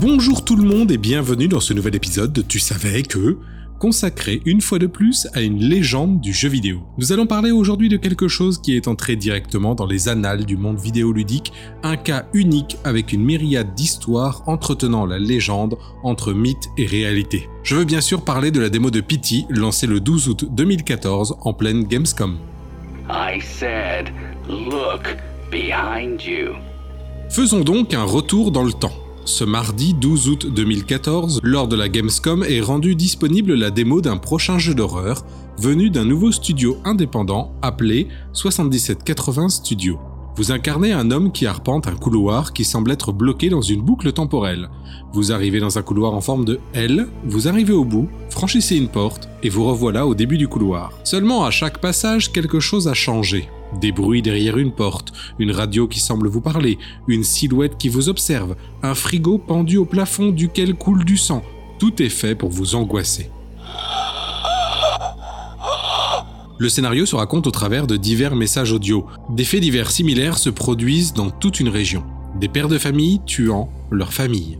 Bonjour tout le monde et bienvenue dans ce nouvel épisode de Tu savais que consacré une fois de plus à une légende du jeu vidéo. Nous allons parler aujourd'hui de quelque chose qui est entré directement dans les annales du monde vidéoludique, un cas unique avec une myriade d'histoires entretenant la légende entre mythe et réalité. Je veux bien sûr parler de la démo de Pity lancée le 12 août 2014 en pleine Gamescom. I said, look behind you. Faisons donc un retour dans le temps. Ce mardi 12 août 2014, lors de la Gamescom, est rendue disponible la démo d'un prochain jeu d'horreur venu d'un nouveau studio indépendant appelé 7780 Studio. Vous incarnez un homme qui arpente un couloir qui semble être bloqué dans une boucle temporelle. Vous arrivez dans un couloir en forme de L, vous arrivez au bout, franchissez une porte et vous revoilà au début du couloir. Seulement à chaque passage, quelque chose a changé. Des bruits derrière une porte, une radio qui semble vous parler, une silhouette qui vous observe, un frigo pendu au plafond duquel coule du sang. Tout est fait pour vous angoisser. Le scénario se raconte au travers de divers messages audio. Des faits divers similaires se produisent dans toute une région. Des pères de famille tuant leur famille.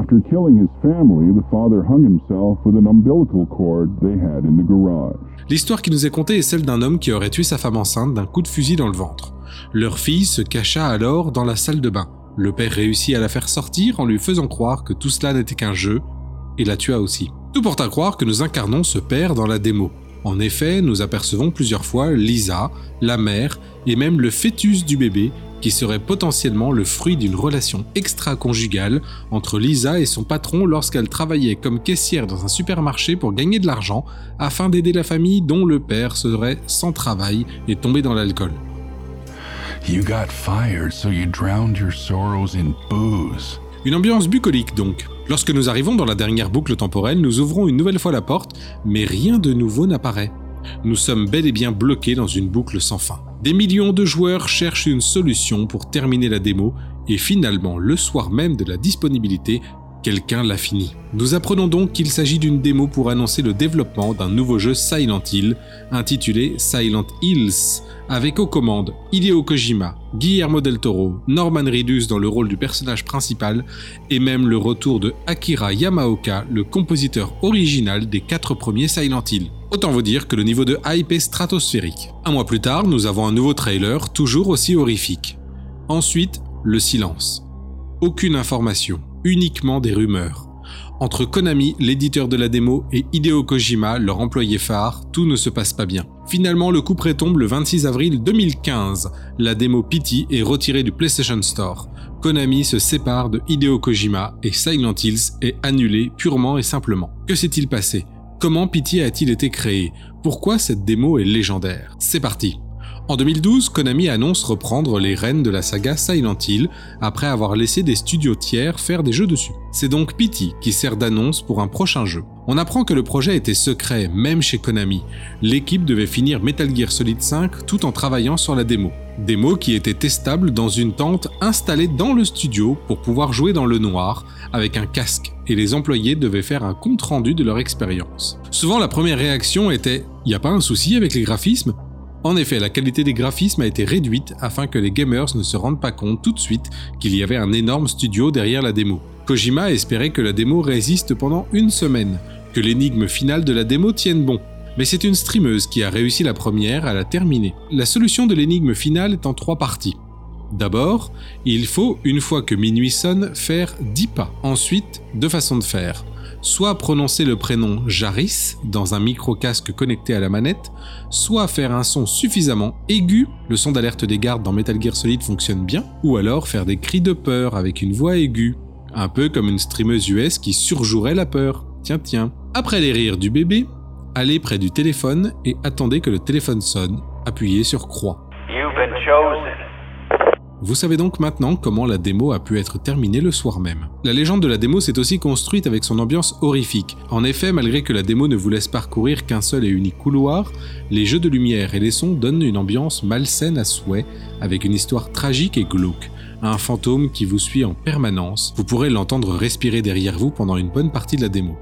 After killing his family, the father hung himself with an umbilical cord they had in the garage. L'histoire qui nous est contée est celle d'un homme qui aurait tué sa femme enceinte d'un coup de fusil dans le ventre. Leur fille se cacha alors dans la salle de bain. Le père réussit à la faire sortir en lui faisant croire que tout cela n'était qu'un jeu, et la tua aussi. Tout porte à croire que nous incarnons ce père dans la démo. En effet, nous apercevons plusieurs fois Lisa, la mère et même le fœtus du bébé qui serait potentiellement le fruit d'une relation extra-conjugale entre Lisa et son patron lorsqu'elle travaillait comme caissière dans un supermarché pour gagner de l'argent afin d'aider la famille dont le père serait sans travail et tombé dans l'alcool. You got fired, so you drowned your sorrows in booze. Une ambiance bucolique donc. Lorsque nous arrivons dans la dernière boucle temporelle, nous ouvrons une nouvelle fois la porte, mais rien de nouveau n'apparaît. Nous sommes bel et bien bloqués dans une boucle sans fin. Des millions de joueurs cherchent une solution pour terminer la démo, et finalement, le soir même de la disponibilité, quelqu'un l'a fini. Nous apprenons donc qu'il s'agit d'une démo pour annoncer le développement d'un nouveau jeu Silent Hill, intitulé Silent Hills, avec aux commandes Hideo Kojima, Guillermo del Toro, Norman Reedus dans le rôle du personnage principal, et même le retour de Akira Yamaoka, le compositeur original des quatre premiers Silent Hill. Autant vous dire que le niveau de hype est stratosphérique. Un mois plus tard, nous avons un nouveau trailer, toujours aussi horrifique. Ensuite, le silence. Aucune information, uniquement des rumeurs. Entre Konami, l'éditeur de la démo, et Hideo Kojima, leur employé phare, tout ne se passe pas bien. Finalement, le coup près tombe le 26 avril 2015. La démo Pity est retirée du PlayStation Store. Konami se sépare de Hideo Kojima et Silent Hills est annulé purement et simplement. Que s'est-il passé? Comment Pity a-t-il été créé? Pourquoi cette démo est légendaire? C'est parti en 2012, Konami annonce reprendre les rênes de la saga Silent Hill après avoir laissé des studios tiers faire des jeux dessus. C'est donc Pity qui sert d'annonce pour un prochain jeu. On apprend que le projet était secret, même chez Konami. L'équipe devait finir Metal Gear Solid 5 tout en travaillant sur la démo. Démo qui était testable dans une tente installée dans le studio pour pouvoir jouer dans le noir avec un casque et les employés devaient faire un compte rendu de leur expérience. Souvent la première réaction était « y a pas un souci avec les graphismes ?» En effet, la qualité des graphismes a été réduite afin que les gamers ne se rendent pas compte tout de suite qu'il y avait un énorme studio derrière la démo. Kojima espérait que la démo résiste pendant une semaine, que l'énigme finale de la démo tienne bon. Mais c'est une streameuse qui a réussi la première à la terminer. La solution de l'énigme finale est en trois parties. D'abord, il faut, une fois que minuit sonne, faire 10 pas. Ensuite, deux façons de faire soit prononcer le prénom Jaris dans un micro-casque connecté à la manette, soit faire un son suffisamment aigu, le son d'alerte des gardes dans Metal Gear Solid fonctionne bien, ou alors faire des cris de peur avec une voix aiguë, un peu comme une streameuse US qui surjouerait la peur. Tiens tiens. Après les rires du bébé, allez près du téléphone et attendez que le téléphone sonne, appuyez sur croix. Vous savez donc maintenant comment la démo a pu être terminée le soir même. La légende de la démo s'est aussi construite avec son ambiance horrifique. En effet, malgré que la démo ne vous laisse parcourir qu'un seul et unique couloir, les jeux de lumière et les sons donnent une ambiance malsaine à souhait, avec une histoire tragique et glauque. Un fantôme qui vous suit en permanence, vous pourrez l'entendre respirer derrière vous pendant une bonne partie de la démo.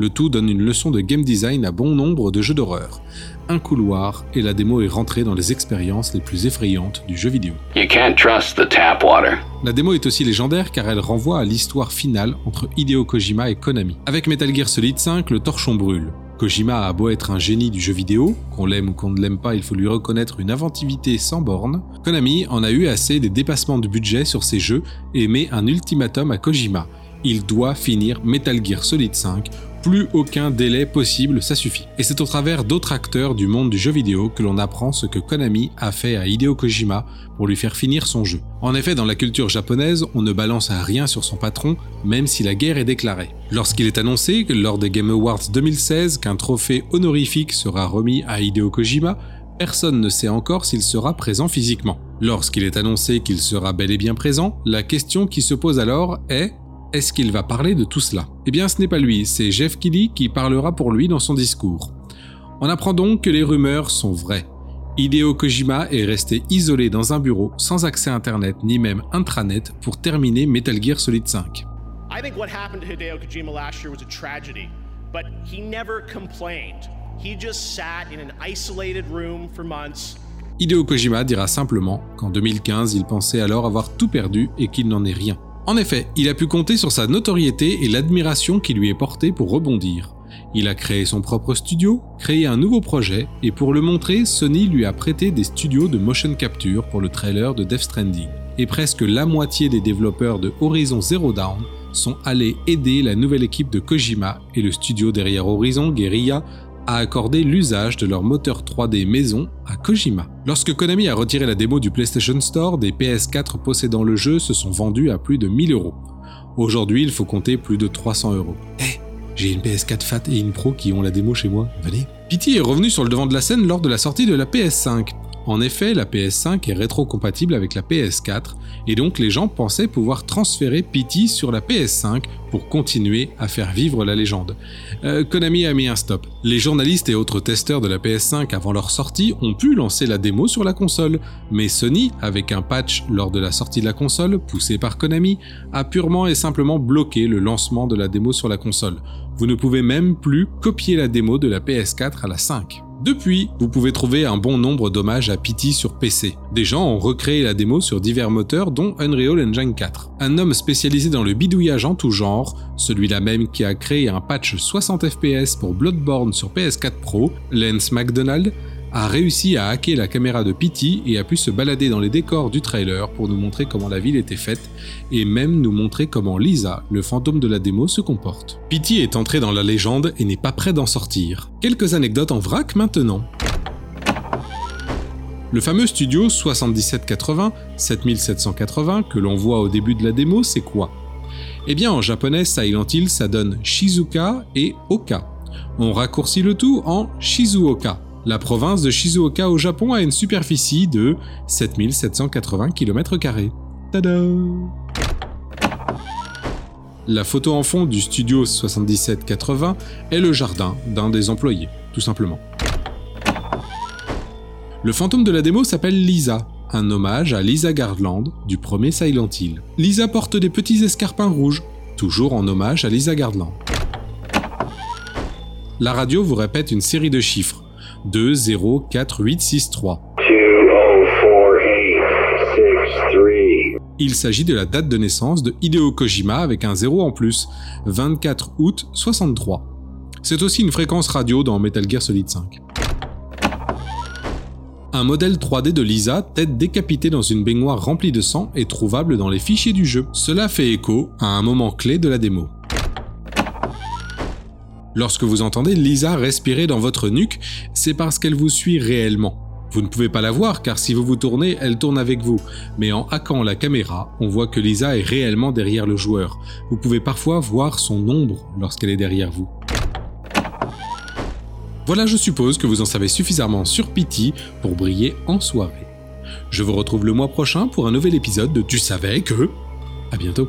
Le tout donne une leçon de game design à bon nombre de jeux d'horreur. Un couloir et la démo est rentrée dans les expériences les plus effrayantes du jeu vidéo. You can't trust the tap water. La démo est aussi légendaire car elle renvoie à l'histoire finale entre Hideo Kojima et Konami. Avec Metal Gear Solid 5, le torchon brûle. Kojima a beau être un génie du jeu vidéo, qu'on l'aime ou qu'on ne l'aime pas, il faut lui reconnaître une inventivité sans borne, Konami en a eu assez des dépassements de budget sur ses jeux et met un ultimatum à Kojima. Il doit finir Metal Gear Solid 5 plus aucun délai possible, ça suffit. Et c'est au travers d'autres acteurs du monde du jeu vidéo que l'on apprend ce que Konami a fait à Hideo Kojima pour lui faire finir son jeu. En effet, dans la culture japonaise, on ne balance rien sur son patron, même si la guerre est déclarée. Lorsqu'il est annoncé, lors des Game Awards 2016, qu'un trophée honorifique sera remis à Hideo Kojima, personne ne sait encore s'il sera présent physiquement. Lorsqu'il est annoncé qu'il sera bel et bien présent, la question qui se pose alors est est-ce qu'il va parler de tout cela? Eh bien ce n'est pas lui, c'est Jeff Keighley qui parlera pour lui dans son discours. On apprend donc que les rumeurs sont vraies. Hideo Kojima est resté isolé dans un bureau sans accès internet ni même intranet pour terminer Metal Gear Solid 5. I think what happened to Hideo Kojima last year was a tragedy, but he never complained. He just sat in an isolated room for months. Hideo Kojima dira simplement qu'en 2015 il pensait alors avoir tout perdu et qu'il n'en est rien. En effet, il a pu compter sur sa notoriété et l'admiration qui lui est portée pour rebondir. Il a créé son propre studio, créé un nouveau projet, et pour le montrer, Sony lui a prêté des studios de motion capture pour le trailer de Death Stranding. Et presque la moitié des développeurs de Horizon Zero Dawn sont allés aider la nouvelle équipe de Kojima et le studio derrière Horizon, Guerrilla, a accordé l'usage de leur moteur 3D maison à Kojima. Lorsque Konami a retiré la démo du PlayStation Store, des PS4 possédant le jeu se sont vendus à plus de 1000 euros. Aujourd'hui, il faut compter plus de 300 euros. Eh, j'ai une PS4 Fat et une Pro qui ont la démo chez moi, venez. Pity est revenu sur le devant de la scène lors de la sortie de la PS5. En effet, la PS5 est rétro-compatible avec la PS4, et donc les gens pensaient pouvoir transférer Pity sur la PS5 pour continuer à faire vivre la légende. Euh, Konami a mis un stop. Les journalistes et autres testeurs de la PS5 avant leur sortie ont pu lancer la démo sur la console, mais Sony, avec un patch lors de la sortie de la console, poussé par Konami, a purement et simplement bloqué le lancement de la démo sur la console. Vous ne pouvez même plus copier la démo de la PS4 à la 5. Depuis, vous pouvez trouver un bon nombre d'hommages à Pity sur PC. Des gens ont recréé la démo sur divers moteurs dont Unreal Engine 4. Un homme spécialisé dans le bidouillage en tout genre, celui-là même qui a créé un patch 60 fps pour Bloodborne sur PS4 Pro, Lance McDonald, a réussi à hacker la caméra de Pity et a pu se balader dans les décors du trailer pour nous montrer comment la ville était faite et même nous montrer comment Lisa, le fantôme de la démo, se comporte. Pity est entré dans la légende et n'est pas prêt d'en sortir. Quelques anecdotes en vrac maintenant. Le fameux studio 7780, 7780 que l'on voit au début de la démo, c'est quoi? Eh bien en japonais Silent Hill ça donne Shizuka et Oka. On raccourcit le tout en Shizuoka. La province de Shizuoka au Japon a une superficie de 7780 km. Tada La photo en fond du studio 7780 est le jardin d'un des employés, tout simplement. Le fantôme de la démo s'appelle Lisa, un hommage à Lisa Garland du premier Silent Hill. Lisa porte des petits escarpins rouges, toujours en hommage à Lisa Garland. La radio vous répète une série de chiffres 2 0 4 8 6 3. Il s'agit de la date de naissance de Hideo Kojima avec un 0 en plus, 24 août 63. C'est aussi une fréquence radio dans Metal Gear Solid 5. Un modèle 3D de Lisa, tête décapitée dans une baignoire remplie de sang, est trouvable dans les fichiers du jeu. Cela fait écho à un moment clé de la démo. Lorsque vous entendez Lisa respirer dans votre nuque, c'est parce qu'elle vous suit réellement. Vous ne pouvez pas la voir car si vous vous tournez, elle tourne avec vous, mais en hackant la caméra, on voit que Lisa est réellement derrière le joueur. Vous pouvez parfois voir son ombre lorsqu'elle est derrière vous. Voilà, je suppose que vous en savez suffisamment sur Pity pour briller en soirée. Je vous retrouve le mois prochain pour un nouvel épisode de Tu savais que... À bientôt.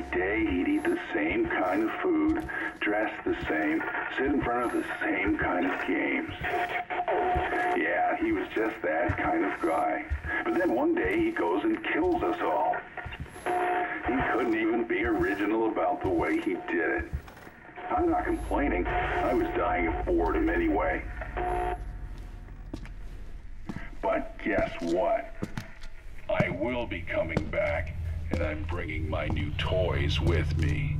Every day he'd eat the same kind of food, dress the same, sit in front of the same kind of games. Yeah, he was just that kind of guy. But then one day he goes and kills us all. He couldn't even be original about the way he did it. I'm not complaining. I was dying of boredom anyway. But guess what? I will be coming back, and I'm bringing my new toys with me.